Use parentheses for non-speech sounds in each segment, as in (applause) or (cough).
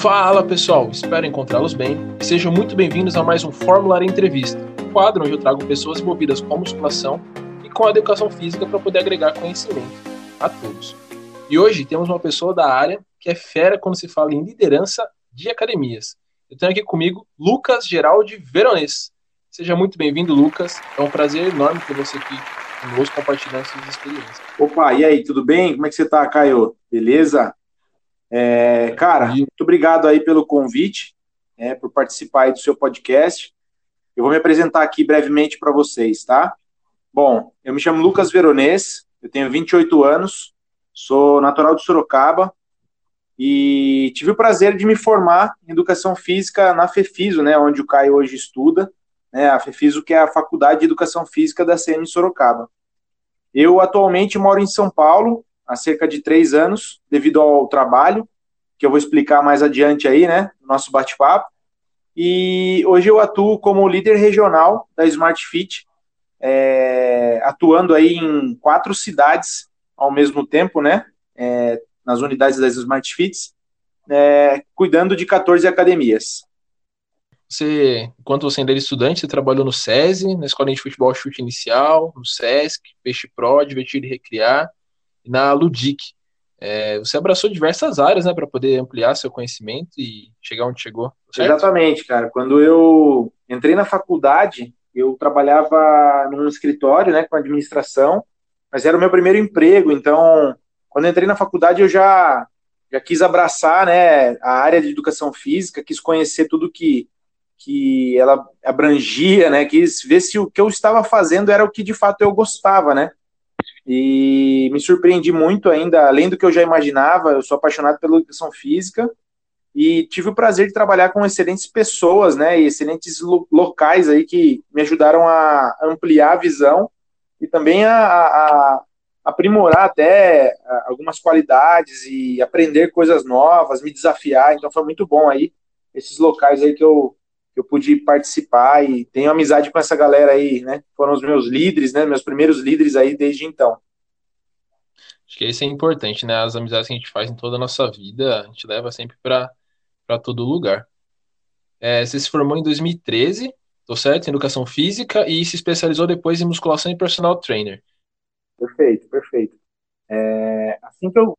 Fala pessoal, espero encontrá-los bem e sejam muito bem-vindos a mais um Fórmula Entrevista, um quadro onde eu trago pessoas envolvidas com a musculação e com a educação física para poder agregar conhecimento a todos. E hoje temos uma pessoa da área que é fera quando se fala em liderança de academias. Eu tenho aqui comigo Lucas Geraldi Veronês. Seja muito bem-vindo, Lucas. É um prazer enorme ter você aqui conosco compartilhando suas experiências. Opa, e aí, tudo bem? Como é que você tá, Caio? Beleza? É, cara, muito obrigado aí pelo convite, é, por participar aí do seu podcast. Eu vou me apresentar aqui brevemente para vocês, tá? Bom, eu me chamo Lucas Veronês, eu tenho 28 anos, sou natural de Sorocaba e tive o prazer de me formar em Educação Física na FEFISO, né, onde o Caio hoje estuda, né, a FEFISO que é a Faculdade de Educação Física da CM Sorocaba. Eu atualmente moro em São Paulo, há cerca de três anos, devido ao trabalho, que eu vou explicar mais adiante aí, né, no nosso bate-papo. E hoje eu atuo como líder regional da Smart Fit, é, atuando aí em quatro cidades ao mesmo tempo, né, é, nas unidades das Smart Fits, é, cuidando de 14 academias. Você, enquanto você ainda era estudante, você trabalhou no SESI, na Escola de Futebol Chute Inicial, no SESC, Peixe Pro, Divertir e Recriar, na Ludic. É, você abraçou diversas áreas, né, para poder ampliar seu conhecimento e chegar onde chegou. Certo? Exatamente, cara. Quando eu entrei na faculdade, eu trabalhava num escritório, né, com administração, mas era o meu primeiro emprego. Então, quando entrei na faculdade, eu já já quis abraçar, né, a área de educação física, quis conhecer tudo que que ela abrangia, né, quis ver se o que eu estava fazendo era o que de fato eu gostava, né? E me surpreendi muito ainda, além do que eu já imaginava, eu sou apaixonado pela educação física e tive o prazer de trabalhar com excelentes pessoas, né, e excelentes lo locais aí que me ajudaram a ampliar a visão e também a, a aprimorar até algumas qualidades e aprender coisas novas, me desafiar, então foi muito bom aí esses locais aí que eu eu pude participar e tenho amizade com essa galera aí, né? Foram os meus líderes, né? Meus primeiros líderes aí desde então. Acho que isso é importante, né? As amizades que a gente faz em toda a nossa vida, a gente leva sempre para todo lugar. É, você se formou em 2013, tô certo? Em educação física e se especializou depois em musculação e personal trainer. Perfeito, perfeito. É, assim que eu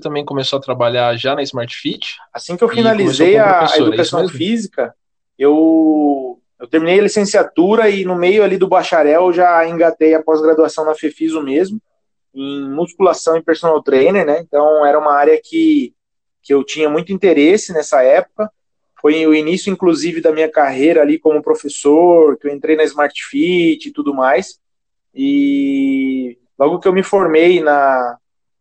também começou a trabalhar já na Smart Fit. Assim que eu finalizei a, a, é educação é física, eu, eu terminei a licenciatura e no meio ali do bacharel já engatei a pós-graduação na FEFISO mesmo, em musculação e personal trainer, né? Então era uma área que, que eu tinha muito interesse nessa época. Foi o início, inclusive, da minha carreira ali como professor, que eu entrei na Smart Fit e tudo mais. E logo que eu me formei na,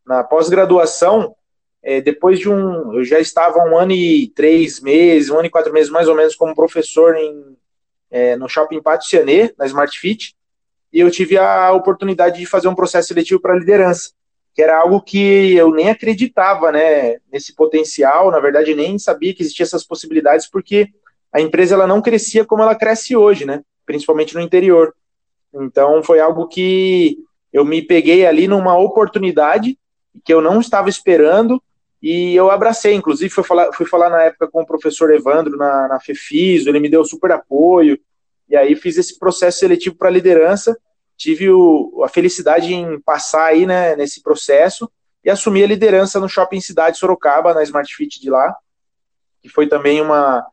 na pós-graduação, é, depois de um. Eu já estava um ano e três meses, um ano e quatro meses mais ou menos como professor em, é, no Shopping Pátio Cianê, na Smart Fit, e eu tive a oportunidade de fazer um processo seletivo para liderança, que era algo que eu nem acreditava né, nesse potencial, na verdade, nem sabia que existiam essas possibilidades, porque a empresa ela não crescia como ela cresce hoje, né, principalmente no interior. Então, foi algo que eu me peguei ali numa oportunidade que eu não estava esperando e eu abracei. Inclusive, fui falar, fui falar na época com o professor Evandro na, na FEFISO, ele me deu super apoio, e aí fiz esse processo seletivo para liderança. Tive o, a felicidade em passar aí né, nesse processo e assumir a liderança no Shopping Cidade Sorocaba, na Smart Fit de lá, que foi também uma,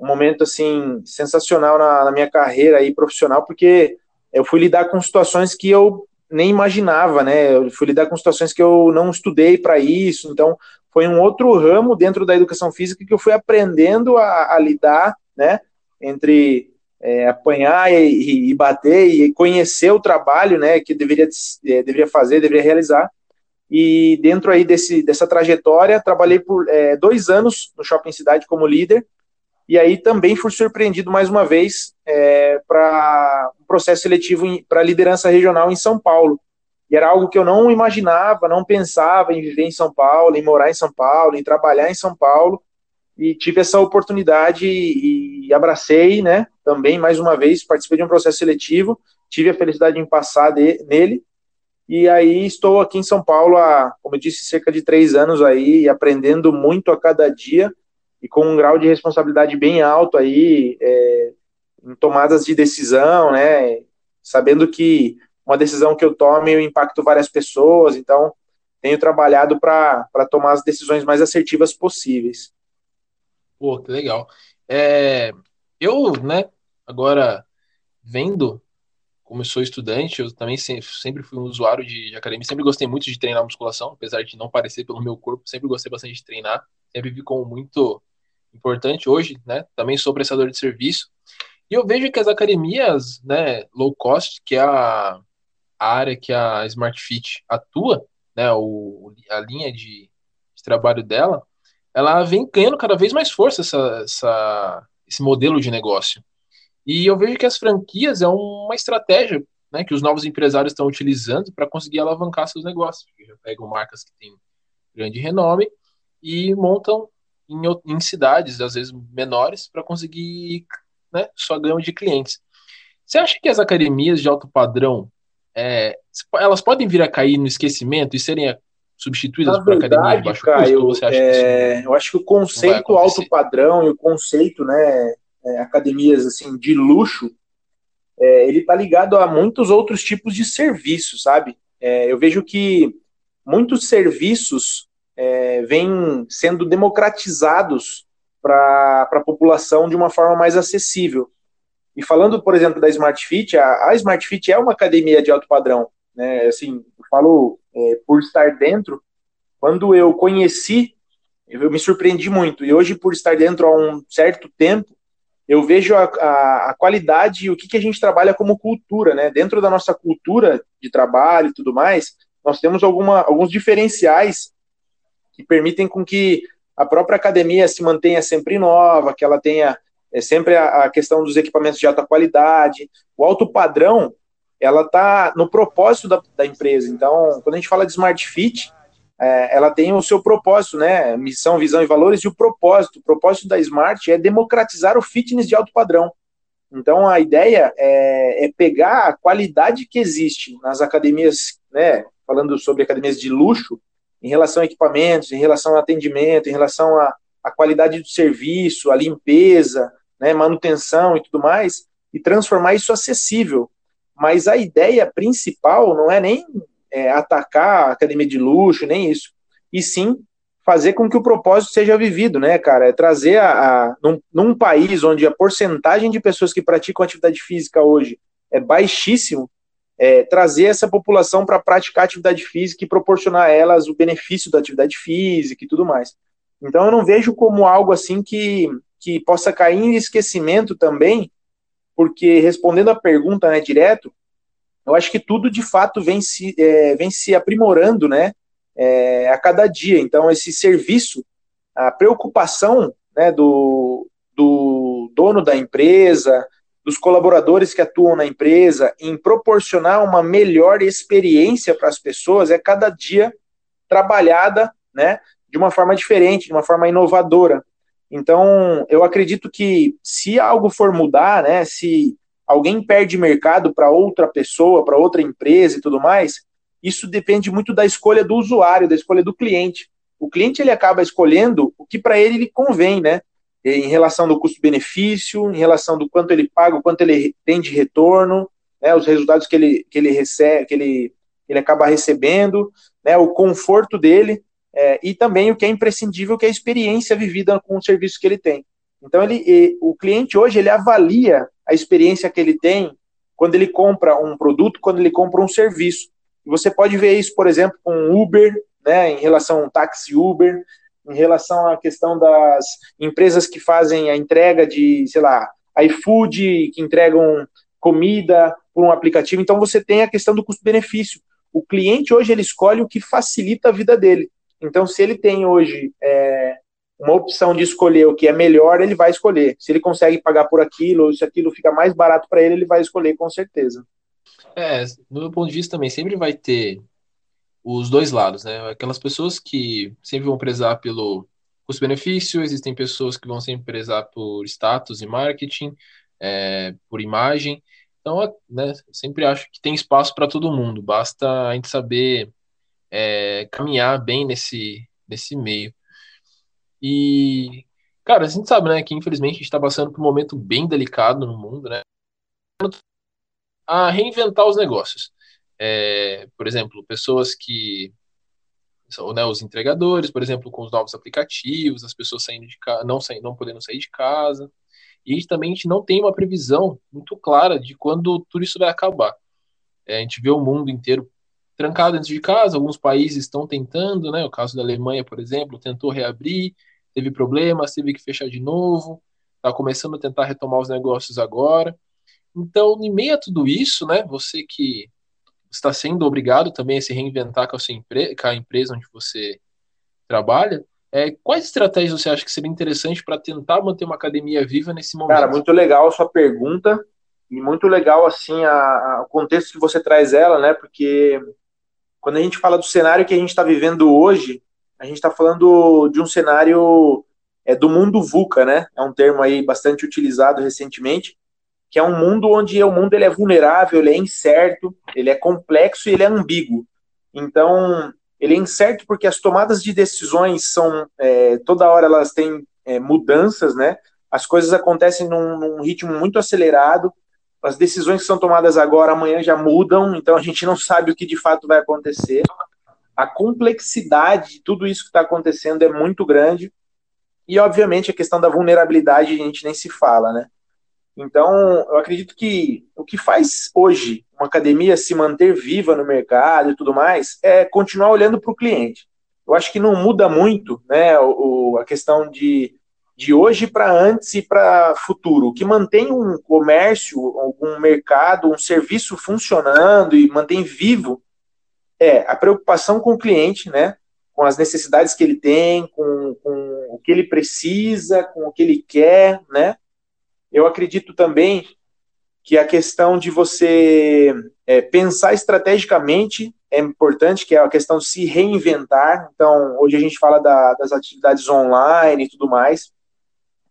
um momento assim sensacional na, na minha carreira aí profissional, porque eu fui lidar com situações que eu nem imaginava, né? Eu fui lidar com situações que eu não estudei para isso, então foi um outro ramo dentro da educação física que eu fui aprendendo a, a lidar, né? Entre é, apanhar e, e, bater e conhecer o trabalho, né? Que deveria, é, deveria fazer, deveria realizar. E dentro aí desse, dessa trajetória, trabalhei por é, dois anos no Shopping Cidade como líder e aí também fui surpreendido mais uma vez é, para um processo seletivo para liderança regional em São Paulo. E era algo que eu não imaginava, não pensava em viver em São Paulo, em morar em São Paulo, em trabalhar em São Paulo. E tive essa oportunidade e, e abracei, né? Também, mais uma vez, participei de um processo seletivo, tive a felicidade em passar de, nele. E aí estou aqui em São Paulo há, como eu disse, cerca de três anos aí, aprendendo muito a cada dia e com um grau de responsabilidade bem alto aí, é, em tomadas de decisão, né? Sabendo que uma decisão que eu tome eu impacto várias pessoas, então tenho trabalhado para tomar as decisões mais assertivas possíveis. Pô, que legal. É, eu, né, agora vendo como eu sou estudante, eu também sempre fui um usuário de, academia, sempre gostei muito de treinar musculação, apesar de não parecer pelo meu corpo, sempre gostei bastante de treinar, sempre vi como muito importante hoje, né? Também sou prestador de serviço. E eu vejo que as academias, né, low cost, que é a, área que a Smart Fit atua, né, o, a linha de, de trabalho dela, ela vem ganhando cada vez mais força essa, essa, esse modelo de negócio. E eu vejo que as franquias é uma estratégia né, que os novos empresários estão utilizando para conseguir alavancar seus negócios. Já pegam marcas que têm grande renome e montam em, em cidades, às vezes menores, para conseguir né, só ganho de clientes. Você acha que as academias de alto padrão é, elas podem vir a cair no esquecimento e serem substituídas Na por verdade, academias de baixo Caio, custo? Você acha é, eu acho que o conceito alto padrão e o conceito né, é, academias assim de luxo, é, ele está ligado a muitos outros tipos de serviços, sabe? É, eu vejo que muitos serviços é, vêm sendo democratizados para a população de uma forma mais acessível. E falando, por exemplo, da Smart Fit, a, a Smart Fit é uma academia de alto padrão. Né? Assim, eu falo é, por estar dentro. Quando eu conheci, eu me surpreendi muito. E hoje, por estar dentro há um certo tempo, eu vejo a, a, a, qualidade e o que, que a gente trabalha como cultura, né? Dentro da nossa cultura de trabalho e tudo mais, nós temos alguma, alguns diferenciais que permitem com que a própria academia se mantenha sempre nova, que ela tenha é, sempre a, a questão dos equipamentos de alta qualidade, o alto padrão, ela está no propósito da, da empresa. Então, quando a gente fala de Smart Fit, é, ela tem o seu propósito, né? Missão, visão e valores e o propósito. O propósito da Smart é democratizar o fitness de alto padrão. Então a ideia é, é pegar a qualidade que existe nas academias, né? Falando sobre academias de luxo, em relação a equipamentos, em relação ao atendimento, em relação à, qualidade do serviço, à limpeza, né, manutenção e tudo mais, e transformar isso acessível. Mas a ideia principal não é nem é, atacar a academia de luxo, nem isso. E sim fazer com que o propósito seja vivido, né, cara? É trazer a, a num, num, país onde a porcentagem de pessoas que praticam atividade física hoje é baixíssimo, é, trazer essa população para praticar atividade física e proporcionar a elas o benefício da atividade física e tudo mais. Então eu não vejo como algo assim que, que possa cair em esquecimento também, porque respondendo a pergunta né, direto, eu acho que tudo de fato vem se, é, vem se aprimorando né, é, a cada dia. Então, esse serviço, a preocupação né, do, do dono da empresa, dos colaboradores que atuam na empresa, em proporcionar uma melhor experiência para as pessoas, é cada dia trabalhada né, de uma forma diferente, de uma forma inovadora. Então, eu acredito que se algo for mudar, né, se alguém perde mercado para outra pessoa, para outra empresa e tudo mais, isso depende muito da escolha do usuário, da escolha do cliente. O cliente ele acaba escolhendo o que para ele, ele convém, né? Em relação do custo-benefício, em relação do quanto ele paga, o quanto ele tem de retorno, né? os resultados que ele, que ele recebe, que ele, ele acaba recebendo, né? o conforto dele, é, e também o que é imprescindível, que é a experiência vivida com o serviço que ele tem. Então, ele, o cliente hoje ele avalia a experiência que ele tem quando ele compra um produto, quando ele compra um serviço. Você pode ver isso, por exemplo, com Uber, né, em relação ao táxi Uber, em relação à questão das empresas que fazem a entrega de, sei lá, iFood, que entregam comida por um aplicativo. Então você tem a questão do custo-benefício. O cliente hoje ele escolhe o que facilita a vida dele. Então, se ele tem hoje é, uma opção de escolher o que é melhor, ele vai escolher. Se ele consegue pagar por aquilo, ou se aquilo fica mais barato para ele, ele vai escolher com certeza. É, do meu ponto de vista também, sempre vai ter os dois lados, né? Aquelas pessoas que sempre vão prezar pelo custo-benefício, existem pessoas que vão sempre prezar por status e marketing, é, por imagem. Então, né, sempre acho que tem espaço para todo mundo, basta a gente saber é, caminhar bem nesse, nesse meio. E, cara, a gente sabe, né, que infelizmente a gente está passando por um momento bem delicado no mundo, né? A reinventar os negócios. É, por exemplo, pessoas que são né, os entregadores, por exemplo, com os novos aplicativos, as pessoas saindo de casa, não, saindo, não podendo sair de casa. E também a gente não tem uma previsão muito clara de quando tudo isso vai acabar. É, a gente vê o mundo inteiro trancado dentro de casa, alguns países estão tentando, né? O caso da Alemanha, por exemplo, tentou reabrir, teve problemas, teve que fechar de novo, está começando a tentar retomar os negócios agora. Então, em meio a tudo isso, né? Você que está sendo obrigado também a se reinventar com a, sua empre com a empresa onde você trabalha, é, quais estratégias você acha que seria interessante para tentar manter uma academia viva nesse momento? Cara, muito legal a sua pergunta e muito legal assim a, a, o contexto que você traz ela, né? Porque quando a gente fala do cenário que a gente está vivendo hoje, a gente está falando de um cenário é, do mundo VUCA, né? É um termo aí bastante utilizado recentemente, que é um mundo onde o mundo ele é vulnerável, ele é incerto, ele é complexo e ele é ambíguo. Então, ele é incerto porque as tomadas de decisões são é, toda hora elas têm é, mudanças, né? As coisas acontecem num, num, ritmo muito acelerado. As decisões que são tomadas agora, amanhã já mudam, então a gente não sabe o que de fato vai acontecer. A complexidade de tudo isso que está acontecendo é muito grande. E, obviamente, a questão da vulnerabilidade a gente nem se fala, né? Então, eu acredito que o que faz hoje uma academia se manter viva no mercado e tudo mais é continuar olhando para o cliente. Eu acho que não muda muito né, o, a questão de, de hoje para antes e para futuro. O que mantém um comércio, algum mercado, um serviço funcionando e mantém vivo é a preocupação com o cliente, né, com as necessidades que ele tem, com, com o que ele precisa, com o que ele quer, né? Eu acredito também que a questão de você é, pensar estrategicamente é importante, que é a questão de se reinventar. Então, hoje a gente fala da, das atividades online e tudo mais,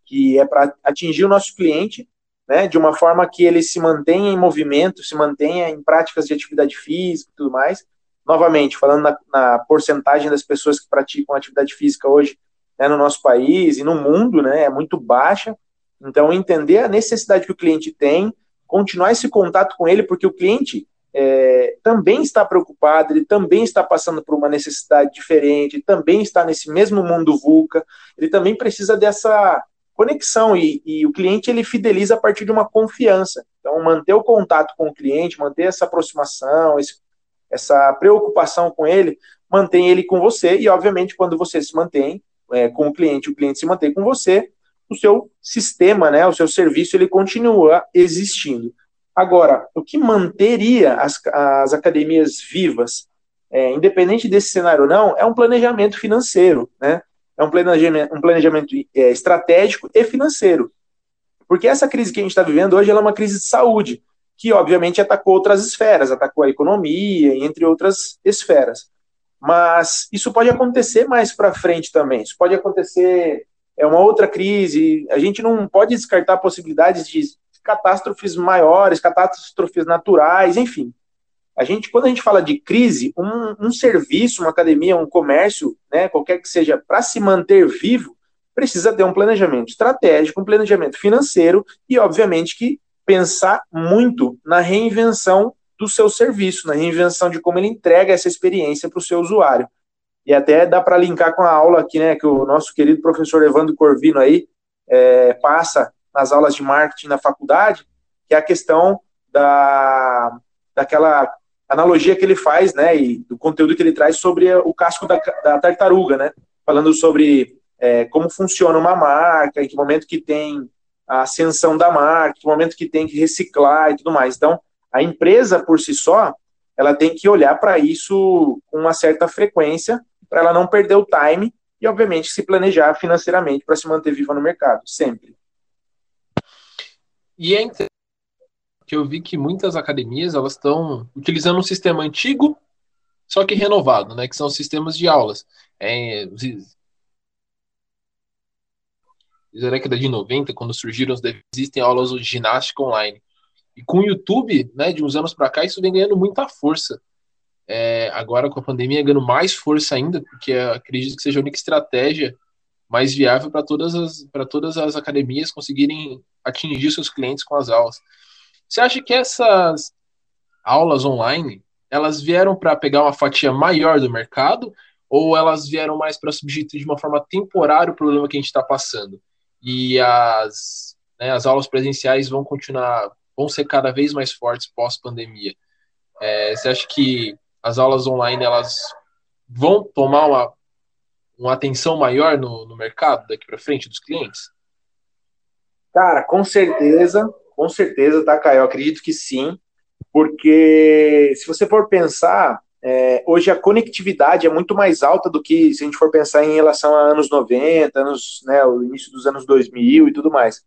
que é para atingir o nosso cliente, né, de uma forma que ele se mantenha em movimento, se mantenha em práticas de atividade física e tudo mais. Novamente, falando na, na porcentagem das pessoas que praticam atividade física hoje né, no nosso país e no mundo, né, é muito baixa. Então, entender a necessidade que o cliente tem, continuar esse contato com ele, porque o cliente é, também está preocupado, ele também está passando por uma necessidade diferente, também está nesse mesmo mundo VUCA, ele também precisa dessa conexão e, e, o cliente ele fideliza a partir de uma confiança. Então, manter o contato com o cliente, manter essa aproximação, esse, essa preocupação com ele, mantém ele com você e, obviamente, quando você se mantém é, com o cliente, o cliente se mantém com você, o seu sistema, né, o seu serviço, ele continua existindo. Agora, o que manteria as, as academias vivas, é, independente desse cenário ou não, é um planejamento financeiro, né? É um planejamento, um planejamento é, estratégico e financeiro. Porque essa crise que a gente está vivendo hoje é uma crise de saúde, que obviamente atacou outras esferas, atacou a economia, entre outras esferas. Mas isso pode acontecer mais para frente também. Isso pode acontecer é uma outra crise. A gente não pode descartar possibilidades de catástrofes maiores, catástrofes naturais, enfim. A gente, quando a gente fala de crise, um, um serviço, uma academia, um comércio, né, qualquer que seja, para se manter vivo, precisa ter um planejamento estratégico, um planejamento financeiro e, obviamente, que pensar muito na reinvenção do seu serviço, na reinvenção de como ele entrega essa experiência para o seu usuário. E até dá para linkar com a aula aqui, né, que o nosso querido professor Evandro Corvino aí é, passa nas aulas de marketing na faculdade, que é a questão da, daquela analogia que ele faz, né, e do conteúdo que ele traz sobre o casco da, da tartaruga, né, falando sobre é, como funciona uma marca, em que momento que tem a ascensão da marca, em que momento que tem que reciclar e tudo mais. Então, a empresa por si só, ela tem que olhar para isso com uma certa frequência para ela não perder o time e, obviamente, se planejar financeiramente para se manter viva no mercado, sempre. E é que eu vi que muitas academias elas estão utilizando um sistema antigo, só que renovado, né? Que são sistemas de aulas. É, da década de 90, quando surgiram, existem aulas de ginástica online. E com o YouTube, né, de uns anos para cá, isso vem ganhando muita força. É, agora com a pandemia ganhando mais força ainda, porque acredito que seja a única estratégia mais viável para todas as para todas as academias conseguirem atingir seus clientes com as aulas. Você acha que essas aulas online elas vieram para pegar uma fatia maior do mercado ou elas vieram mais para substituir de uma forma temporária o problema que a gente está passando? E as, né, as aulas presenciais vão continuar, vão ser cada vez mais fortes pós-pandemia. É, você acha que as aulas online elas vão tomar uma, uma atenção maior no, no mercado daqui para frente dos clientes? Cara, com certeza, com certeza, tá, Caio? Eu acredito que sim, porque se você for pensar, é, hoje a conectividade é muito mais alta do que se a gente for pensar em relação a anos 90, anos, né, o início dos anos 2000 e tudo mais.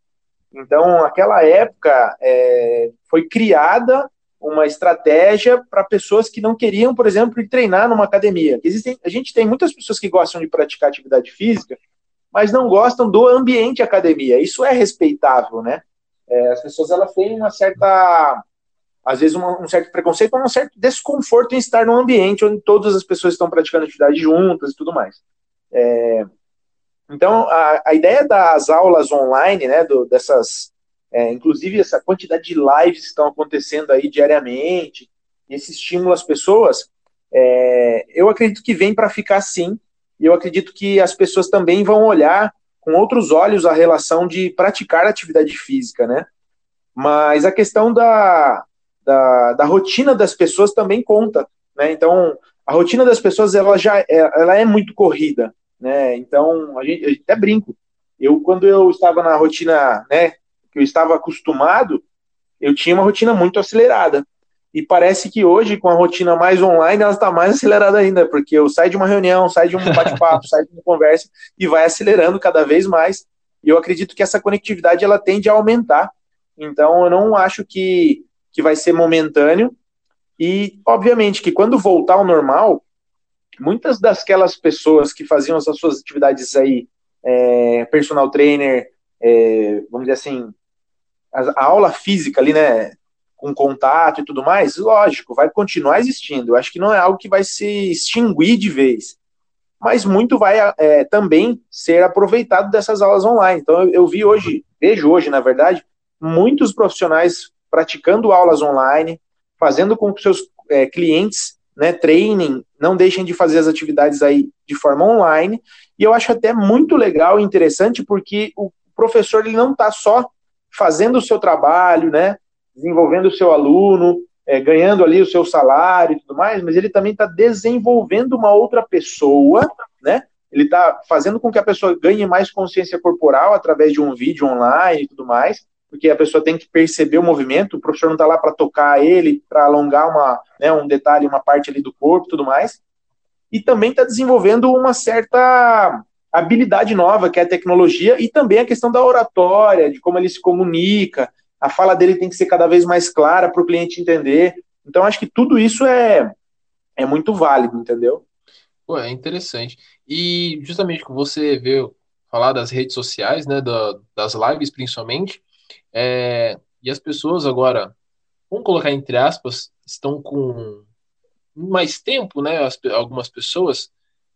Então, aquela época é, foi criada uma estratégia para pessoas que não queriam, por exemplo, ir treinar numa academia. Existem, a gente tem muitas pessoas que gostam de praticar atividade física, mas não gostam do ambiente academia. Isso é respeitável, né? É, as pessoas elas têm uma certa às vezes um, um certo preconceito um certo desconforto em estar num ambiente onde todas as pessoas estão praticando atividade juntas e tudo mais. É, então, a, a, ideia das aulas online, né, do, dessas, é, inclusive essa quantidade de lives que estão acontecendo aí diariamente, esse estímulo às pessoas, é, eu acredito que vem para ficar sim, e eu acredito que as pessoas também vão olhar com outros olhos a relação de praticar atividade física, né? Mas a questão da, da, da rotina das pessoas também conta, né? Então, a rotina das pessoas ela já é, ela é muito corrida, né? Então, a gente, gente até brinco. Eu quando eu estava na rotina, né, que eu estava acostumado, eu tinha uma rotina muito acelerada. E parece que hoje, com a rotina mais online, ela está mais acelerada ainda, porque eu saio de uma reunião, saio de um bate-papo, (laughs) saio de uma conversa e vai acelerando cada vez mais. E eu acredito que essa conectividade ela tende a aumentar. Então, eu não acho que que vai ser momentâneo. E, obviamente, que quando voltar ao normal, muitas daquelas pessoas que faziam as suas atividades aí, é, personal trainer, é, vamos dizer assim, a, aula física ali, né, com contato e tudo mais, lógico, vai continuar existindo. Eu acho que não é algo que vai se extinguir de vez. Mas muito vai é, também ser aproveitado dessas aulas online. Então, eu, eu vi hoje, vejo hoje, na verdade, muitos profissionais praticando aulas online, fazendo com que seus é, clientes né, treinem, não deixem de fazer as atividades aí de forma online. E eu acho até muito legal e interessante porque o professor ele não está só fazendo o seu trabalho, né, desenvolvendo o seu aluno, é, ganhando ali o seu salário e tudo mais, mas ele também está desenvolvendo uma outra pessoa, né? Ele está fazendo com que a pessoa ganhe mais consciência corporal através de um vídeo online e tudo mais porque a pessoa tem que perceber o movimento, o professor não está lá para tocar ele, para alongar uma, né, um detalhe, uma parte ali do corpo e tudo mais. E também está desenvolvendo uma certa habilidade nova, que é a tecnologia, e também a questão da oratória, de como ele se comunica, a fala dele tem que ser cada vez mais clara para o cliente entender. Então, acho que tudo isso é, é muito válido, entendeu? Pô, é interessante. E justamente que você veio falar das redes sociais, né, da, das lives principalmente, é, e as pessoas agora, vamos colocar entre aspas, estão com mais tempo, né? As, algumas pessoas,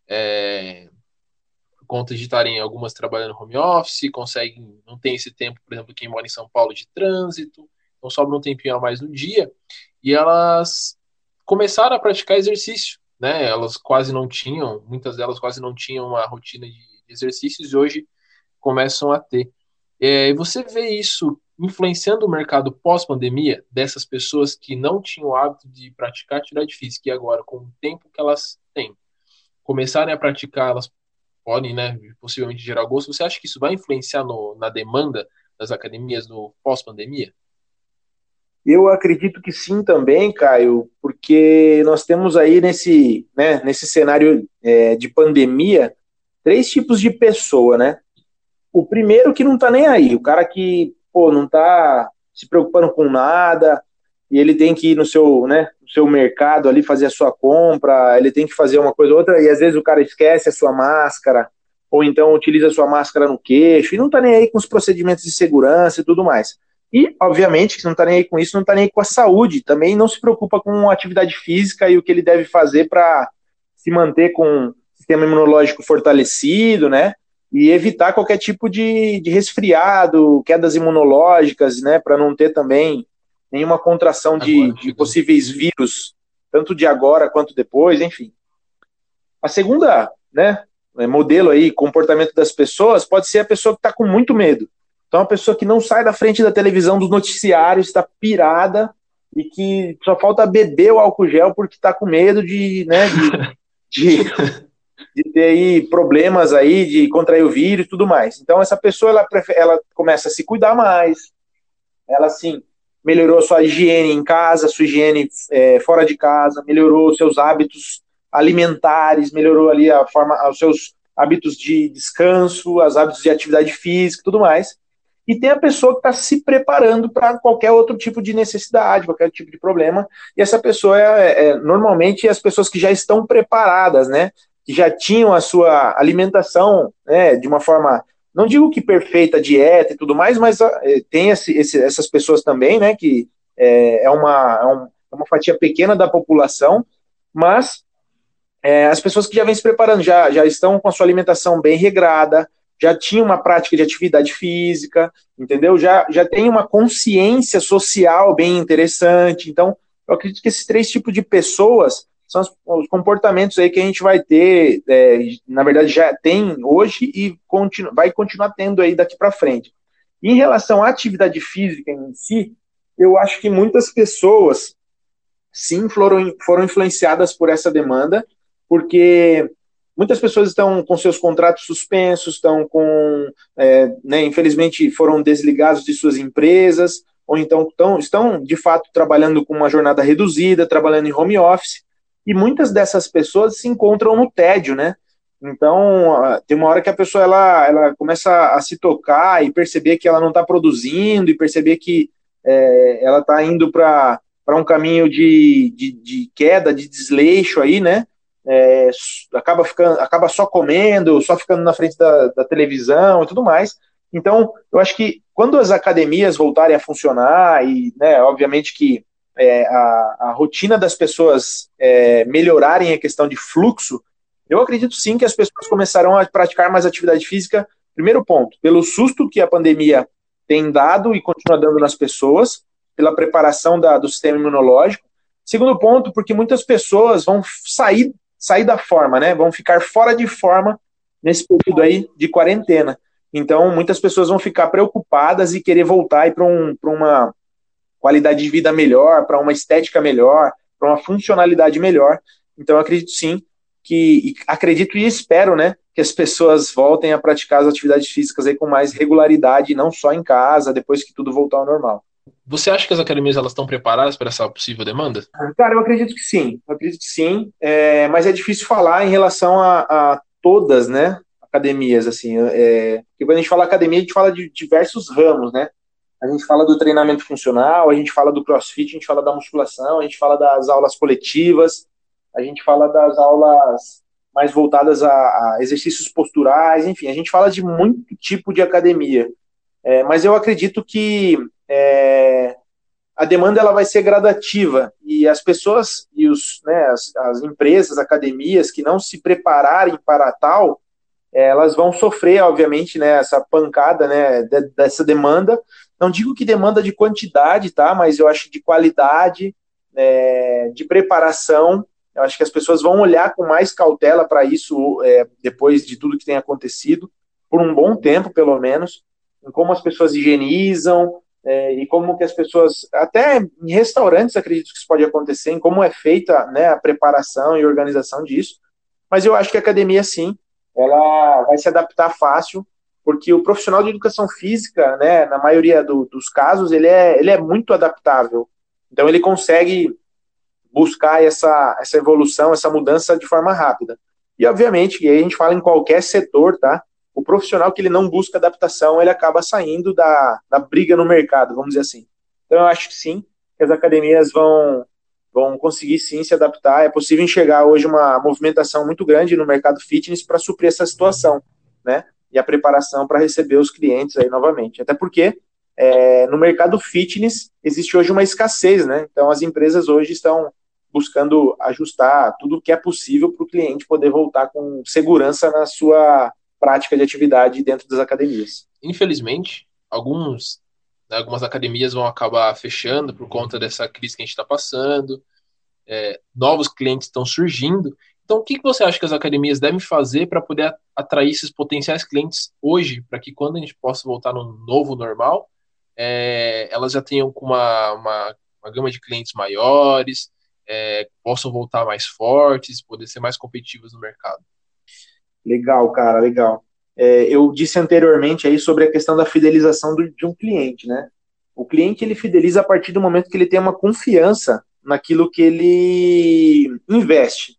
é, conta de estarem algumas trabalhando home office, conseguem, não tem esse tempo, por exemplo, quem mora em São Paulo de trânsito, então sobra um tempinho a mais no dia, e elas começaram a praticar exercício, né? Elas quase não tinham, muitas delas quase não tinham uma rotina de exercícios e hoje começam a ter. É, e você vê isso influenciando o mercado pós-pandemia dessas pessoas que não tinham o hábito de praticar atividade física e agora, com o tempo que elas têm, começarem a praticar, elas podem, né, possivelmente gerar gosto. Você acha que isso vai influenciar no, na demanda das academias no pós-pandemia? Eu acredito que sim também, Caio, porque nós temos aí nesse, né, nesse cenário é, de pandemia três tipos de pessoa, né? O primeiro que não tá nem aí, o cara que pô, não tá se preocupando com nada, e ele tem que ir no seu, né, seu mercado ali fazer a sua compra, ele tem que fazer uma coisa ou outra, e às vezes o cara esquece a sua máscara, ou então utiliza a sua máscara no queixo, e não tá nem aí com os procedimentos de segurança e tudo mais. E, obviamente, que não está nem aí com isso, não está nem aí com a saúde, também não se preocupa com atividade física e o que ele deve fazer para se manter com o sistema imunológico fortalecido, né? E evitar qualquer tipo de, de resfriado, quedas imunológicas, né? Para não ter também nenhuma contração de, de possíveis vírus, tanto de agora quanto depois, enfim. A segunda, né, modelo aí, comportamento das pessoas, pode ser a pessoa que está com muito medo. Então, uma pessoa que não sai da frente da televisão dos noticiários, está pirada e que só falta beber o álcool gel porque está com medo de, né, de, (laughs) de, de, ter aí problemas aí, de contrair o vírus e tudo mais. Então, essa pessoa, ela, ela começa a se cuidar mais, ela, assim, melhorou sua higiene em casa, sua higiene é, fora de casa, melhorou seus hábitos alimentares, melhorou ali a forma, os seus hábitos de descanso, os hábitos de atividade física, tudo mais. E tem a pessoa que está se preparando para qualquer outro tipo de necessidade, qualquer tipo de problema, e essa pessoa é, é, normalmente as pessoas que já estão preparadas, né, que já tinham a sua alimentação, né, de uma forma, não digo que perfeita, dieta e tudo mais, mas uh, tem esse, esse, essas pessoas também, né, que é, é, uma, é, um, é uma fatia pequena da população, mas é, as pessoas que já vêm se preparando, já, já estão com a sua alimentação bem regrada, já tinha uma prática de atividade física, entendeu? Já, já tem uma consciência social bem interessante. Então, eu acredito que esses três tipos de pessoas são os, os comportamentos aí que a gente vai ter, é, na verdade já tem hoje e continu, vai continuar tendo aí daqui para frente. Em relação à atividade física em si, eu acho que muitas pessoas sim foram, foram influenciadas por essa demanda, porque Muitas pessoas estão com seus contratos suspensos, estão com, é, né, infelizmente, foram desligados de suas empresas, ou então estão, estão, de fato, trabalhando com uma jornada reduzida, trabalhando em home office, e muitas dessas pessoas se encontram no tédio, né? Então, tem uma hora que a pessoa ela, ela começa a se tocar e perceber que ela não está produzindo, e perceber que é, ela está indo para um caminho de, de, de queda, de desleixo aí, né? é, acaba, ficando, acaba só comendo, só ficando na frente da, da, televisão e tudo mais. Então, eu acho que quando as academias voltarem a funcionar, e né, obviamente que é, a, a, rotina das pessoas é, melhorarem a questão de fluxo, eu acredito sim que as pessoas começarão a praticar mais atividade física. Primeiro ponto, pelo susto que a pandemia tem dado e continua dando nas pessoas, pela preparação da, do sistema imunológico. Segundo ponto, porque muitas pessoas vão sair sair da forma, né? Vão ficar fora de forma nesse período aí de quarentena. Então, muitas pessoas vão ficar preocupadas e querer voltar para um, uma qualidade de vida melhor, para uma estética melhor, para uma funcionalidade melhor. Então, acredito sim que acredito e espero, né, que as pessoas voltem a praticar as atividades físicas aí com mais regularidade, não só em casa, depois que tudo voltar ao normal. Você acha que as academias elas estão preparadas para essa possível demanda? Cara, eu acredito que sim. Eu acredito que sim. É, mas é difícil falar em relação a, a todas, né? Academias, assim. É, porque quando a gente fala academia, a gente fala de diversos ramos, né? A gente fala do treinamento funcional, a gente fala do crossfit, a gente fala da musculação, a gente fala das aulas coletivas, a gente fala das aulas mais voltadas a, a exercícios posturais, enfim, a gente fala de muito tipo de academia. É, mas eu acredito que é, a demanda ela vai ser gradativa e as pessoas e os, né, as, as empresas, academias que não se prepararem para tal, é, elas vão sofrer, obviamente, né, essa pancada né, de, dessa demanda. Não digo que demanda de quantidade, tá? Mas eu acho de qualidade, é, de preparação. Eu acho que as pessoas vão olhar com mais cautela para isso é, depois de tudo que tem acontecido, por um bom tempo, pelo menos em como as pessoas higienizam é, e como que as pessoas, até em restaurantes acredito que isso pode acontecer, em como é feita né, a preparação e organização disso, mas eu acho que a academia sim, ela vai se adaptar fácil, porque o profissional de educação física, né, na maioria do, dos casos, ele é, ele é muito adaptável, então ele consegue buscar essa, essa evolução, essa mudança de forma rápida. E obviamente, e aí a gente fala em qualquer setor, tá? o profissional que ele não busca adaptação, ele acaba saindo da, da briga no mercado, vamos dizer assim. Então eu acho que sim, que as academias vão, vão conseguir sim se adaptar. É possível enxergar hoje uma movimentação muito grande no mercado fitness para suprir essa situação, né? E a preparação para receber os clientes aí novamente. Até porque é, no mercado fitness existe hoje uma escassez, né? Então as empresas hoje estão buscando ajustar tudo o que é possível para o cliente poder voltar com segurança na sua prática de atividade dentro das academias. Infelizmente, alguns, né, algumas academias vão acabar fechando por conta dessa crise que a gente está passando, é, novos clientes estão surgindo. Então, o que, que você acha que as academias devem fazer para poder atrair esses potenciais clientes hoje, para que quando a gente possa voltar no novo normal, é, elas já tenham uma, uma, uma gama de clientes maiores, é, possam voltar mais fortes, poder ser mais competitivas no mercado. Legal, cara, legal. É, eu disse anteriormente aí sobre a questão da fidelização do, de um cliente, né? O cliente ele fideliza a partir do momento que ele tem uma confiança naquilo que ele investe.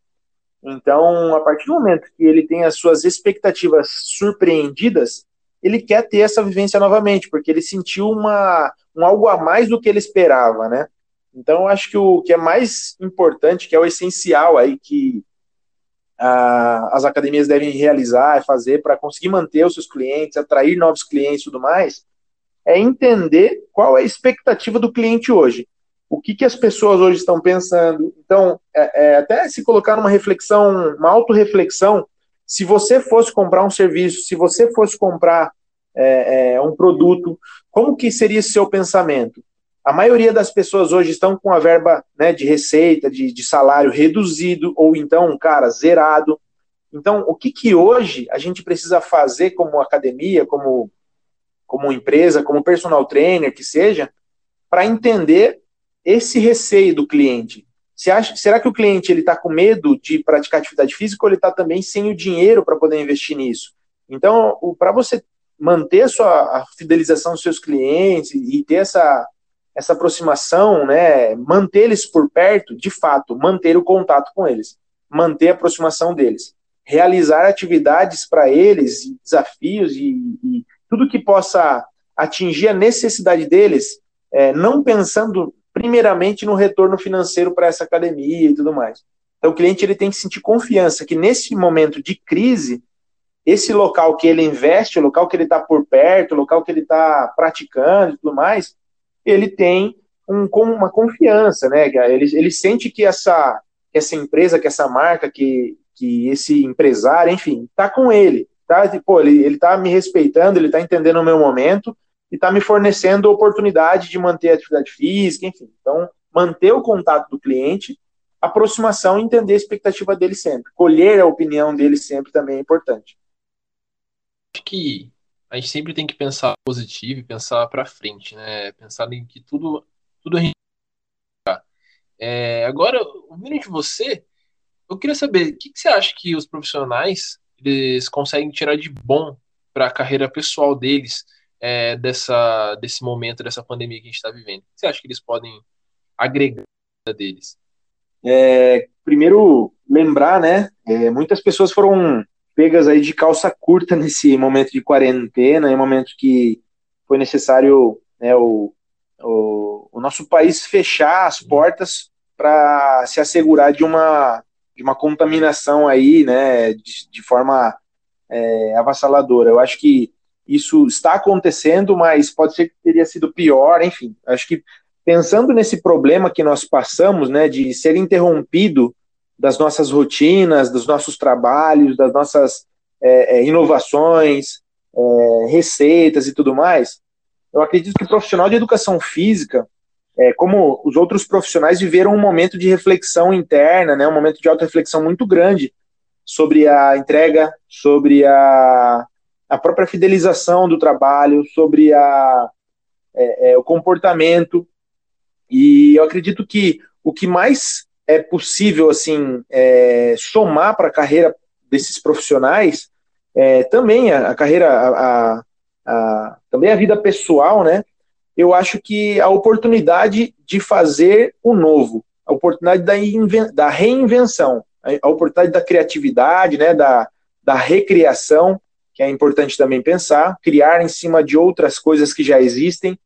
Então, a partir do momento que ele tem as suas expectativas surpreendidas, ele quer ter essa vivência novamente, porque ele sentiu uma, um algo a mais do que ele esperava, né? Então, acho que o que é mais importante, que é o essencial aí que a, as academias devem realizar e fazer para conseguir manter os seus clientes, atrair novos clientes e tudo mais, é entender qual é a expectativa do cliente hoje. O que, que as pessoas hoje estão pensando. Então, é, é, até se colocar numa reflexão, uma autorreflexão, se você fosse comprar um serviço, se você fosse comprar é, é um produto, como que seria esse seu pensamento? A maioria das pessoas hoje estão com a verba né, de receita, de, de salário reduzido, ou então, cara, zerado. Então, o que, que hoje a gente precisa fazer como academia, como, como empresa, como personal trainer, que seja, para entender esse receio do cliente? Acha, será que o cliente ele está com medo de praticar atividade física ou ele está também sem o dinheiro para poder investir nisso? Então, para você manter a sua a fidelização dos seus clientes e ter essa essa aproximação, né, manter eles por perto, de fato, manter o contato com eles, manter a aproximação deles, realizar atividades para eles, desafios e, e, tudo que possa atingir a necessidade deles, é, não pensando primeiramente no retorno financeiro para essa academia e tudo mais. Então o cliente ele tem que sentir confiança que nesse momento de crise, esse local que ele investe, o local que ele está por perto, o local que ele está praticando e tudo mais, ele tem um, uma confiança, né? Ele, ele sente que essa, essa empresa, que essa marca, que, que esse empresário, enfim, está com ele. Tá? Pô, ele, ele tá me respeitando, ele está entendendo o meu momento e está me fornecendo oportunidade de manter a atividade física, enfim. Então, manter o contato do cliente, aproximação e entender a expectativa dele sempre. Colher a opinião dele sempre também é importante. Acho que a gente sempre tem que pensar positivo e pensar para frente, né? Pensar em que tudo, tudo a gente. É, agora, ouvindo de você, eu queria saber o que, que você acha que os profissionais eles conseguem tirar de bom para a carreira pessoal deles é, dessa, desse momento, dessa pandemia que a gente está vivendo? O que você acha que eles podem agregar deles? É, primeiro, lembrar, né? É, muitas pessoas foram pegas aí de calça curta nesse momento de quarentena, em momento que foi necessário né, o, o, o, nosso país fechar as portas para se assegurar de uma, de uma contaminação aí, né, de, de forma é, avassaladora. Eu acho que isso está acontecendo, mas pode ser que teria sido pior, enfim. Acho que pensando nesse problema que nós passamos, né, de ser interrompido das nossas rotinas, dos nossos trabalhos, das nossas é, é, inovações, é, receitas e tudo mais, eu acredito que o profissional de educação física, é, como os outros profissionais, viveram um momento de reflexão interna, né, um momento de auto-reflexão muito grande sobre a entrega, sobre a, a própria fidelização do trabalho, sobre a, é, é, o comportamento. E eu acredito que o que mais é possível assim é, somar para a carreira desses profissionais é, também a, a carreira a, a, também a vida pessoal né eu acho que a oportunidade de fazer o novo a oportunidade da, da reinvenção a, oportunidade da criatividade né da, da recriação que é importante também pensar criar em cima de outras coisas que já existem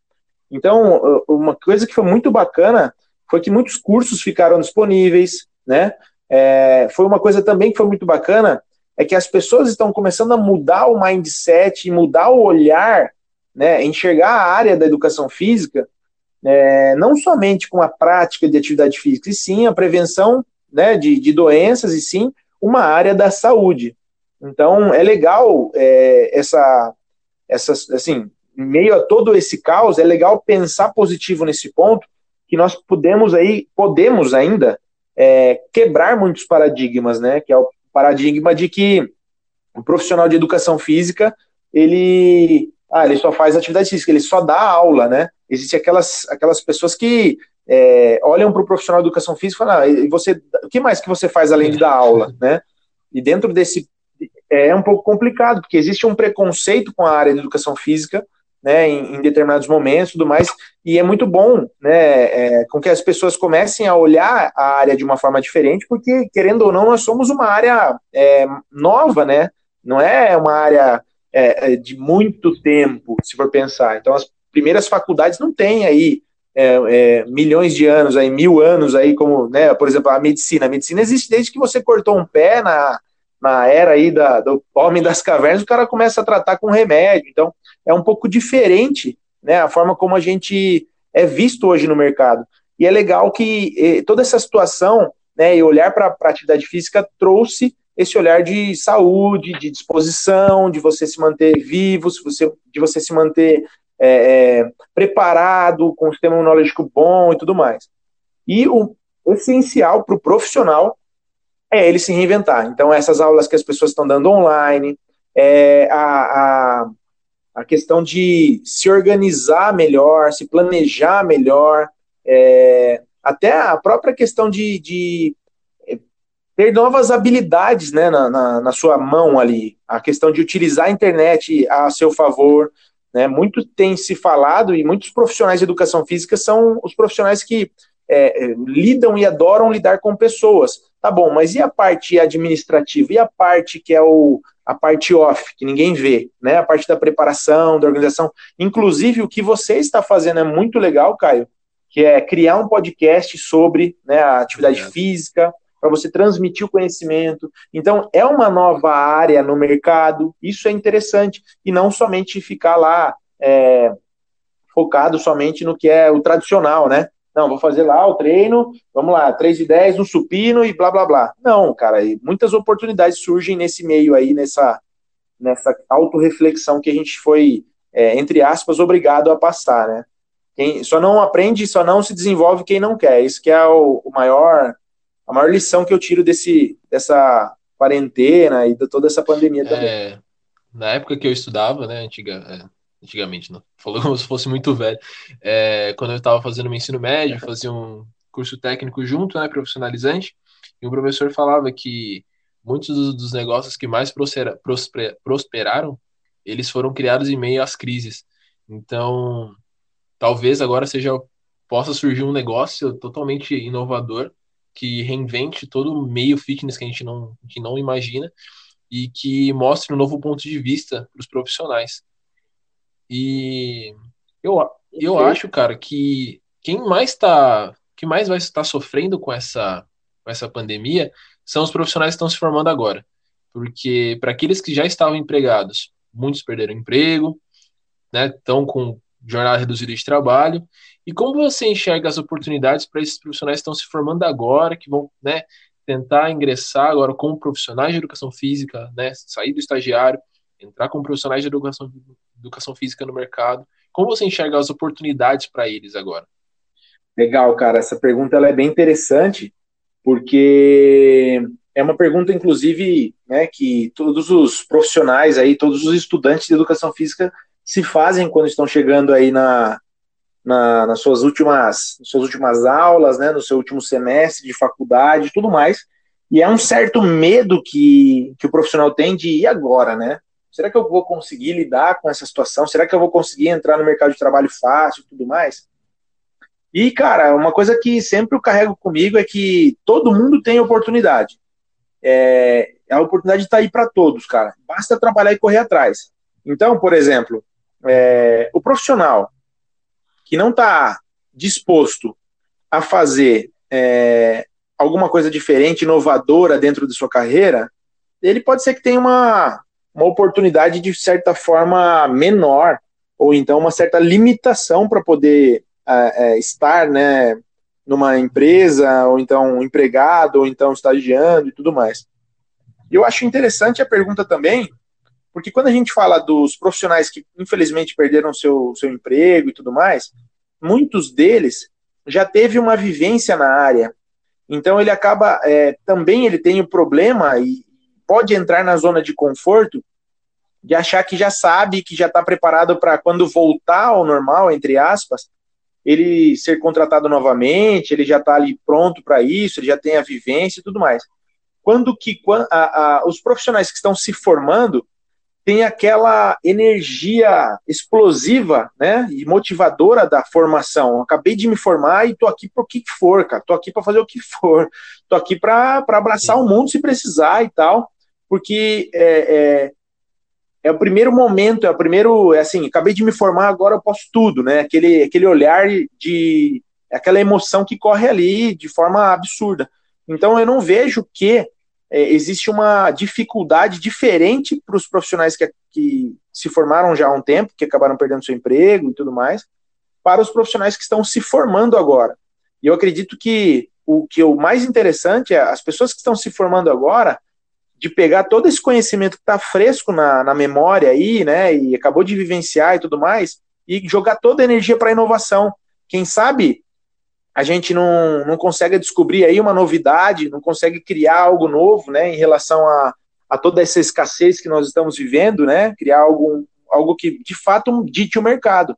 então uma coisa que foi muito bacana foi que muitos cursos ficaram disponíveis, né? É, foi uma coisa também que foi muito bacana, é que as pessoas estão começando a mudar o mindset, mudar o olhar né, enxergar a área da educação física é, não somente com a prática de atividade física, e sim a prevenção né, de, de doenças, e sim uma área da saúde. Então, é legal é, essa, essa, assim, em meio a todo esse caos, é legal pensar positivo nesse ponto, que nós podemos aí, podemos ainda é, quebrar muitos paradigmas, né? Que é o paradigma de que o profissional de educação física ele, ah, ele só faz atividade física, ele só dá aula, né? Existem aquelas, aquelas pessoas que é, olham para o profissional de educação física e falam, ah, e você, o que mais que você faz além de dar aula, (laughs) né? E dentro desse é um pouco complicado, porque existe um preconceito com a área de educação física, né, em, em determinados momentos, tudo mais, e é muito bom, né, é, com que as pessoas comecem a olhar a área de uma forma diferente, porque querendo ou não, nós somos uma área é, nova, né? Não é uma área é, é de muito tempo, se for pensar. Então, as primeiras faculdades não têm aí é, é, milhões de anos, aí, mil anos, aí, como, né, por exemplo, a medicina. A medicina existe desde que você cortou um pé na, na era aí da, do homem das cavernas, o cara começa a tratar com remédio. Então, é um pouco diferente né, a forma como a gente é visto hoje no mercado. E é legal que eh, toda essa situação né, e olhar para a atividade física trouxe esse olhar de saúde, de disposição, de você se manter vivo, de você se manter é, é, preparado, com um sistema imunológico bom e tudo mais. E o essencial para o profissional é ele se reinventar. Então, essas aulas que as pessoas estão dando online, é, a, a, a, questão de se organizar melhor, se planejar melhor, é, até a própria questão de, de é, ter novas habilidades né, na, na, na, sua mão ali, a questão de utilizar a internet a seu favor. Né, muito tem se falado e muitos profissionais de educação física são os profissionais que é, é lidam e adoram lidar com pessoas. Tá bom, mas e a parte administrativa? E a parte que é o, a parte off, que ninguém vê, né? A parte da preparação, da organização. Inclusive, o que você está fazendo é muito legal, Caio, que é criar um podcast sobre né, a atividade é. física, para você transmitir o conhecimento. Então, é uma nova área no mercado, isso é interessante, e não somente ficar lá é, focado somente no que é o tradicional, né? Não, vou fazer lá o treino, vamos lá, 3 de 10 no supino e blá blá blá. Não, cara, muitas oportunidades surgem nesse meio aí, nessa, nessa autorreflexão que a gente foi, é, entre aspas, obrigado a passar, né? Quem só não aprende, só não se desenvolve quem não quer. Isso que é o, o maior, a maior lição que eu tiro desse, dessa quarentena e de toda essa pandemia também. É, na época que eu estudava, né, antiga, é, antigamente, não, falou como se fosse muito velho. É, quando eu estava fazendo meu ensino médio, fazia um curso técnico junto, né, profissionalizante, e o professor falava que muitos dos, dos negócios que mais prospera, prosper, prosperaram, eles foram criados em meio às crises. Então, talvez agora seja possa surgir um negócio totalmente inovador que reinvente todo o meio fitness que a gente não, que não imagina e que mostre um novo ponto de vista para os profissionais. E eu, eu acho, cara, que quem mais tá, que mais vai estar sofrendo com essa, com essa pandemia são os profissionais que estão se formando agora. Porque para aqueles que já estavam empregados, muitos perderam emprego, né, estão com jornada reduzida de trabalho. E como você enxerga as oportunidades para esses profissionais que estão se formando agora, que vão né, tentar ingressar agora como profissionais de educação física, né, sair do estagiário, entrar como profissionais de educação educação física no mercado. Como você enxerga as oportunidades para eles agora? Legal, cara. Essa pergunta ela é bem interessante, porque é uma pergunta, inclusive, né, que todos os profissionais aí, todos os estudantes de educação física se fazem quando estão chegando aí na, na, nas suas últimas, nas suas últimas aulas, né, no seu último semestre de faculdade tudo mais. E é um certo medo que, que o profissional tem de ir agora, né? Será que eu vou conseguir lidar com essa situação? Será que eu vou conseguir entrar no mercado de trabalho fácil e tudo mais? E, cara, uma coisa que sempre eu carrego comigo é que todo mundo tem oportunidade. É, a oportunidade está aí para todos, cara. Basta trabalhar e correr atrás. Então, por exemplo, é, o profissional que não está disposto a fazer é, alguma coisa diferente, inovadora dentro de sua carreira, ele pode ser que tenha uma, uma oportunidade de certa forma menor ou então uma certa limitação para poder é, é, estar, né, numa empresa, ou então empregado, ou então estagiando e tudo mais. E eu acho interessante a pergunta também, porque quando a gente fala dos profissionais que infelizmente perderam seu, seu emprego e tudo mais, muitos deles já teve uma vivência na área. Então ele acaba é, também ele tem o problema e pode entrar na zona de conforto de achar que já sabe, que já está preparado para quando voltar ao normal, entre aspas, ele ser contratado novamente, ele já está ali pronto para isso, ele já tem a vivência e tudo mais. Quando que a, a, os profissionais que estão se formando têm aquela energia explosiva, né, e motivadora da formação. Eu acabei de me formar e tô aqui para o que for, cara. Tô aqui para fazer o que for. Tô aqui para abraçar o mundo se precisar e tal, porque é, é é o primeiro momento, é o primeiro, é assim, acabei de me formar, agora eu posso tudo, né? Aquele, aquele olhar de, aquela emoção que corre ali de forma absurda. Então eu não vejo que é, existe uma dificuldade diferente para os profissionais que, que se formaram já há um tempo, que acabaram perdendo seu emprego e tudo mais, para os profissionais que estão se formando agora. E eu acredito que o que é o mais interessante é as pessoas que estão se formando agora, de pegar todo esse conhecimento que está fresco na, na memória aí, né, e acabou de vivenciar e tudo mais, e jogar toda a energia para a inovação. Quem sabe a gente não, não consegue descobrir aí uma novidade, não consegue criar algo novo, né, em relação a, a toda essa escassez que nós estamos vivendo, né, criar algo, algo que de fato dite o mercado.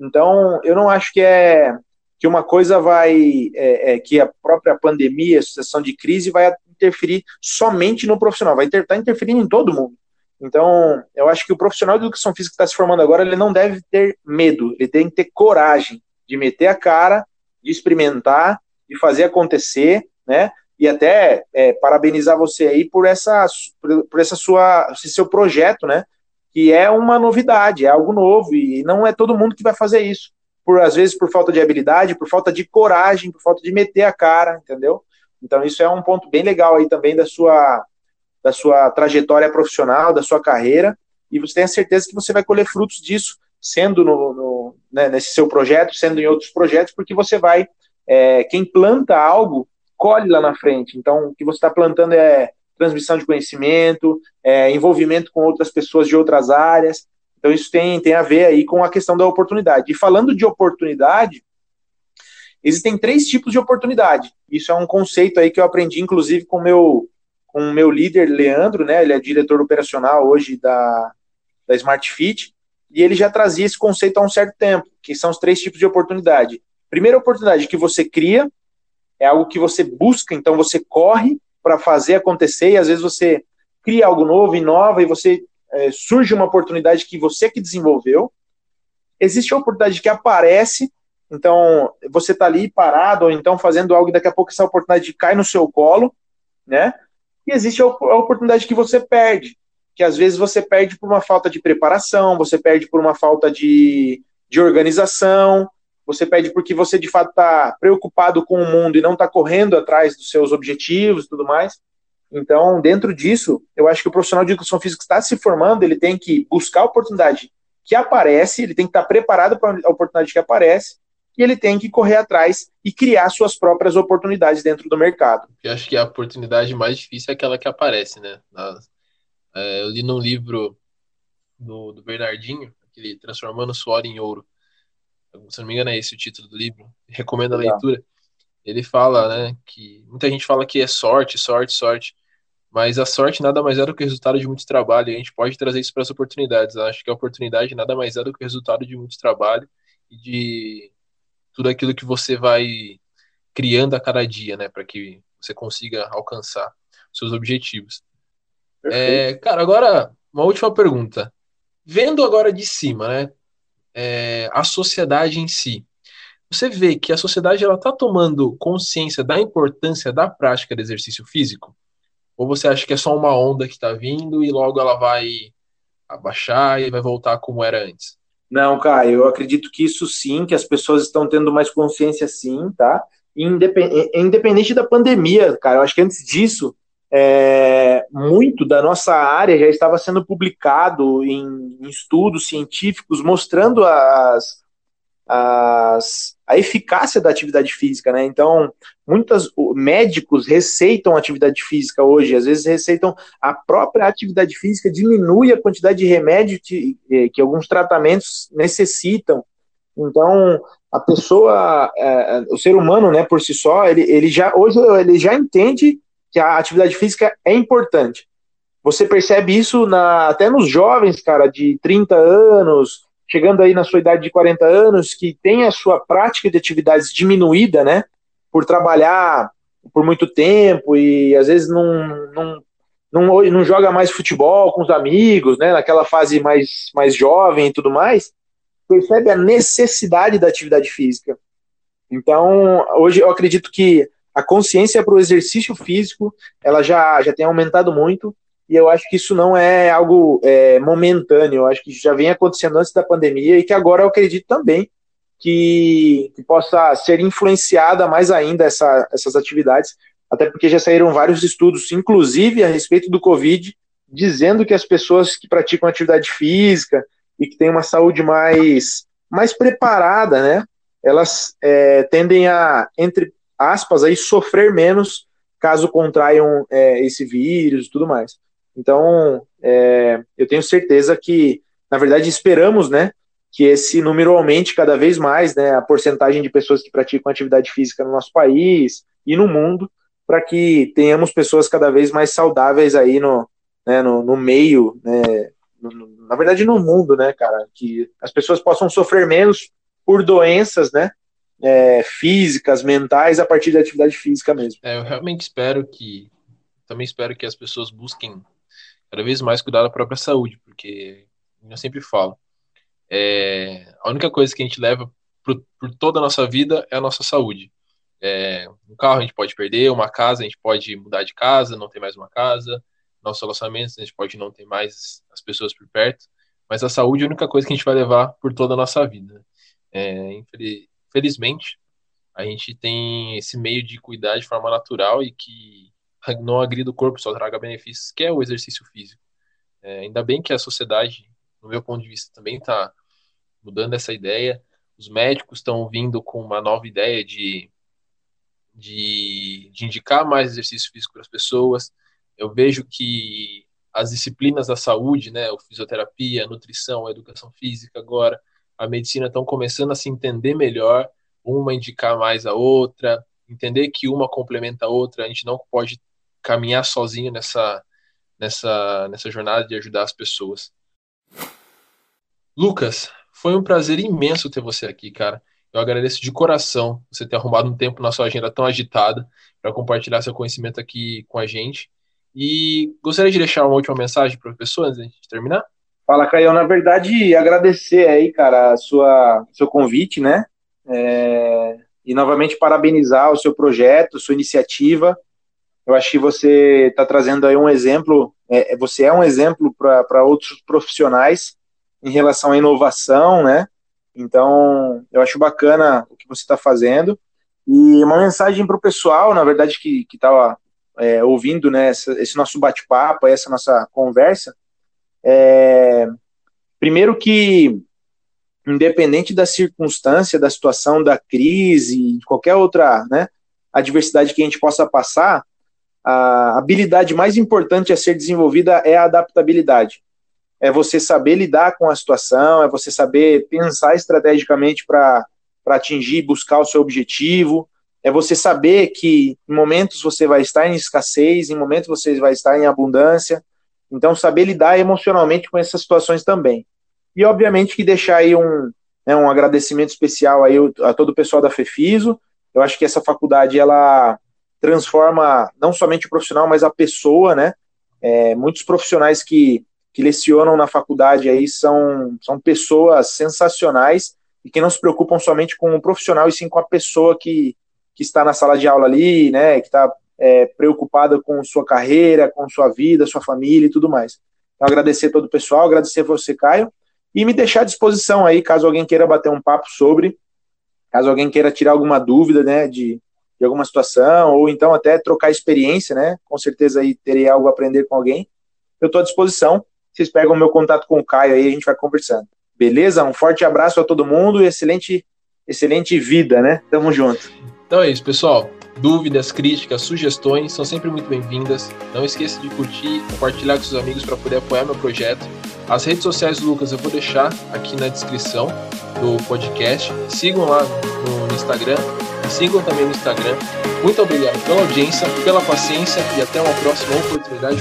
Então, eu não acho que é que uma coisa vai, é, é, que a própria pandemia, a situação de crise vai interferir somente no profissional, vai estar tá interferindo em todo mundo. Então, eu acho que o profissional de educação física que está se formando agora, ele não deve ter medo, ele tem que ter coragem de meter a cara, de experimentar, de fazer acontecer, né? E até é, parabenizar você aí por essa, por essa sua, esse seu projeto, né? Que é uma novidade, é algo novo e não é todo mundo que vai fazer isso. Por às vezes por falta de habilidade, por falta de coragem, por falta de meter a cara, entendeu? Então isso é um ponto bem legal aí também da sua da sua trajetória profissional, da sua carreira, e você tem a certeza que você vai colher frutos disso, sendo no, no né, nesse seu projeto, sendo em outros projetos, porque você vai, é, quem planta algo, colhe lá na frente. Então, o que você está plantando é transmissão de conhecimento, é, envolvimento com outras pessoas de outras áreas. Então, isso tem, tem a ver aí com a questão da oportunidade. E falando de oportunidade, Existem três tipos de oportunidade. Isso é um conceito aí que eu aprendi, inclusive, com meu, com o meu líder, Leandro, né? Ele é diretor operacional hoje da, da Smart Fit, e ele já trazia esse conceito há um certo tempo, que são os três tipos de oportunidade. Primeira oportunidade que você cria, é algo que você busca, então você corre para fazer acontecer, e às vezes você cria algo novo, inova, e você é, surge uma oportunidade que você que desenvolveu. Existe a oportunidade que aparece, então, você está ali parado, ou então fazendo algo, e daqui a pouco essa oportunidade cai no seu colo, né? E existe a oportunidade que você perde, que às vezes você perde por uma falta de preparação, você perde por uma falta de, de organização, você perde porque você de fato está preocupado com o mundo e não está correndo atrás dos seus objetivos e tudo mais. Então, dentro disso, eu acho que o profissional de educação física está se formando, ele tem que buscar a oportunidade que aparece, ele tem que estar preparado para a oportunidade que aparece e ele tem que correr atrás e criar suas próprias oportunidades dentro do mercado. Eu acho que a oportunidade mais difícil é aquela que aparece, né? É, eu li num livro do, do Bernardinho, aquele Transformando Suor em Ouro. Se não me engano, é esse o título do livro. Recomendo a leitura. Ele fala, né, que muita gente fala que é sorte, sorte, sorte, mas a sorte nada mais é do que o resultado de muito trabalho. E a gente pode trazer isso para as oportunidades. Eu acho que a oportunidade nada mais é do que o resultado de muito trabalho e de tudo aquilo que você vai criando a cada dia, né, para que você consiga alcançar seus objetivos. É, cara, agora uma última pergunta. Vendo agora de cima, né, é, a sociedade em si, você vê que a sociedade ela está tomando consciência da importância da prática do exercício físico? Ou você acha que é só uma onda que está vindo e logo ela vai abaixar e vai voltar como era antes? Não, Caio, eu acredito que isso sim, que as pessoas estão tendo mais consciência sim, tá? Independente, independente da pandemia, cara, eu acho que antes disso, é, muito da nossa área já estava sendo publicado em, em estudos científicos mostrando as, as, a eficácia da atividade física, né? Então, muitos médicos receitam atividade física hoje, às vezes receitam a própria atividade física, diminui a quantidade de remédio que, eh, que alguns tratamentos necessitam. Então, a pessoa, é, o ser humano, né, por si só, ele, ele já hoje ele já entende que a atividade física é importante. Você percebe isso na, até nos jovens, cara, de 30 anos, chegando aí na sua idade de 40 anos, que tem a sua prática de atividades diminuída, né? Por trabalhar por muito tempo e às vezes não, não, não, não joga mais futebol com os amigos, né? Naquela fase mais, mais jovem e tudo mais, percebe a necessidade da atividade física. Então, hoje eu acredito que a consciência para o exercício físico ela já, já tem aumentado muito e eu acho que isso não é algo é, momentâneo, eu acho que já vem acontecendo antes da pandemia e que agora eu acredito também que, que possa ser influenciada mais ainda essa, essas atividades, até porque já saíram vários estudos, inclusive a respeito do Covid, dizendo que as pessoas que praticam atividade física e que têm uma saúde mais, mais preparada, né, elas é, tendem a, entre aspas, aí, sofrer menos caso contraiam é, esse vírus e tudo mais. Então, é, eu tenho certeza que, na verdade, esperamos, né, que esse número aumente cada vez mais, né, a porcentagem de pessoas que praticam atividade física no nosso país e no mundo, para que tenhamos pessoas cada vez mais saudáveis aí no, né, no, no meio, né, no, na verdade no mundo, né, cara, que as pessoas possam sofrer menos por doenças, né, é, físicas, mentais, a partir da atividade física mesmo. É, eu realmente espero que, também espero que as pessoas busquem cada vez mais cuidar da própria saúde, porque eu sempre falo, é, a única coisa que a gente leva por, por, toda a nossa vida é a nossa saúde. É, um carro a gente pode perder, uma casa a gente pode mudar de casa, não ter mais uma casa, nossos relacionamentos a gente pode não ter mais as pessoas por perto, mas a saúde é a única coisa que a gente vai levar por toda a nossa vida. É, felizmente, a gente tem esse meio de cuidar de forma natural e que não agrida o corpo, só traga benefícios, que é o exercício físico. É, ainda bem que a sociedade, no meu ponto de vista, também está mudando essa ideia. Os médicos estão vindo com uma nova ideia de, de, de indicar mais exercício físico para as pessoas. Eu vejo que as disciplinas da saúde, né, a fisioterapia, a nutrição, a educação física agora, a medicina estão começando a se entender melhor, uma indicar mais a outra, entender que uma complementa a outra, a gente não pode caminhar sozinho nessa, nessa, nessa jornada de ajudar as pessoas. Lucas, foi um prazer imenso ter você aqui, cara. Eu agradeço de coração você ter arrumado um tempo na sua agenda tão agitada para compartilhar seu conhecimento aqui com a gente. E gostaria de deixar uma última mensagem para a pessoa antes de terminar? Fala, Caio. Na verdade, agradecer aí, cara, a sua seu convite, né? É... E novamente parabenizar o seu projeto, sua iniciativa. Eu acho que você está trazendo aí um exemplo, é, é você é um exemplo para outros profissionais em relação à inovação, né? Então, eu acho bacana o que você está fazendo. E uma mensagem para o pessoal, na verdade, que estava é, ouvindo né, essa, esse nosso bate-papo, essa nossa conversa. É, primeiro que, independente da circunstância, da situação, da crise, de qualquer outra né, adversidade que a gente possa passar, a habilidade mais importante a ser desenvolvida é a adaptabilidade. É você saber lidar com a situação, é você saber pensar estrategicamente para atingir, buscar o seu objetivo, é você saber que em momentos você vai estar em escassez, em momentos você vai estar em abundância. Então, saber lidar emocionalmente com essas situações também. E, obviamente, que deixar aí um, né, um agradecimento especial aí a todo o pessoal da FEFISO. Eu acho que essa faculdade, ela transforma não somente o profissional, mas a pessoa, né? É, muitos profissionais que, que lecionam na faculdade aí são, são pessoas sensacionais e que não se preocupam somente com o profissional, e sim com a pessoa que, que está na sala de aula ali, né? Que está é, preocupada com sua carreira, com sua vida, sua família e tudo mais. Então, agradecer todo o pessoal, agradecer você, Caio, e me deixar à disposição aí, caso alguém queira bater um papo sobre, caso alguém queira tirar alguma dúvida, né, de, de alguma situação, ou então até trocar experiência, né? Com certeza aí terei algo a aprender com alguém. Eu estou à disposição. Vocês pegam o meu contato com o Caio aí, a gente vai conversando. Beleza? Um forte abraço a todo mundo e excelente, excelente vida, né? Tamo junto. Então é isso, pessoal. Dúvidas, críticas, sugestões são sempre muito bem-vindas. Não esqueça de curtir, compartilhar com seus amigos para poder apoiar meu projeto. As redes sociais do Lucas eu vou deixar aqui na descrição do podcast. Sigam lá no Instagram, sigam também no Instagram. Muito obrigado pela audiência, pela paciência e até uma próxima oportunidade